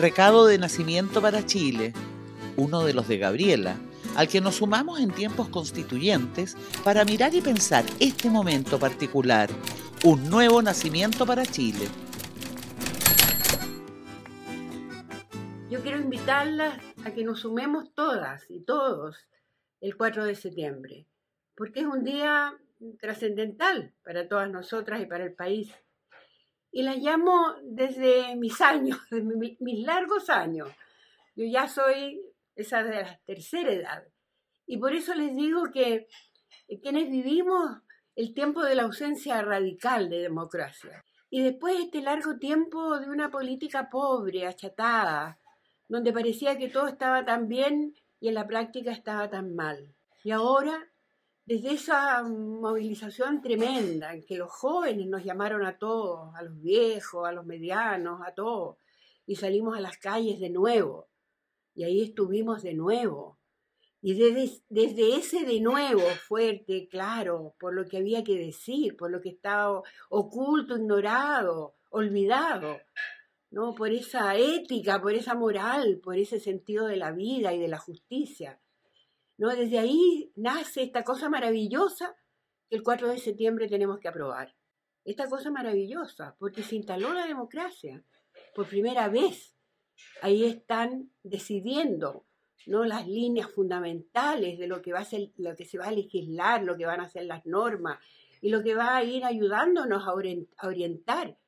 recado de nacimiento para Chile, uno de los de Gabriela, al que nos sumamos en tiempos constituyentes para mirar y pensar este momento particular, un nuevo nacimiento para Chile. Yo quiero invitarlas a que nos sumemos todas y todos el 4 de septiembre, porque es un día trascendental para todas nosotras y para el país. Y la llamo desde mis años, desde mis largos años. Yo ya soy esa de la tercera edad. Y por eso les digo que quienes vivimos el tiempo de la ausencia radical de democracia y después este largo tiempo de una política pobre, achatada, donde parecía que todo estaba tan bien y en la práctica estaba tan mal. Y ahora, desde esa movilización tremenda en que los jóvenes nos llamaron a todos, a los viejos, a los medianos, a todos, y salimos a las calles de nuevo, y ahí estuvimos de nuevo. Y desde, desde ese de nuevo fuerte, claro, por lo que había que decir, por lo que estaba oculto, ignorado, olvidado, ¿no? Por esa ética, por esa moral, por ese sentido de la vida y de la justicia. ¿No? Desde ahí nace esta cosa maravillosa que el 4 de septiembre tenemos que aprobar. Esta cosa maravillosa, porque se instaló la democracia por primera vez ahí están decidiendo ¿no? las líneas fundamentales de lo que, va a ser, lo que se va a legislar, lo que van a ser las normas y lo que va a ir ayudándonos a orientar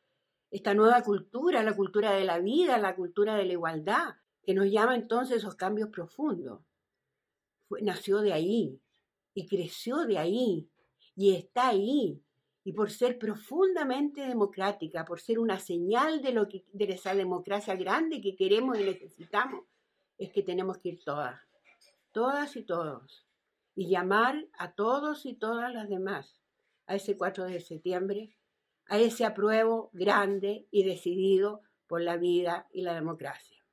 esta nueva cultura, la cultura de la vida, la cultura de la igualdad, que nos llama entonces esos cambios profundos. Nació de ahí y creció de ahí y está ahí y por ser profundamente democrática, por ser una señal de, lo que, de esa democracia grande que queremos y necesitamos, es que tenemos que ir todas, todas y todos, y llamar a todos y todas las demás a ese 4 de septiembre, a ese apruebo grande y decidido por la vida y la democracia.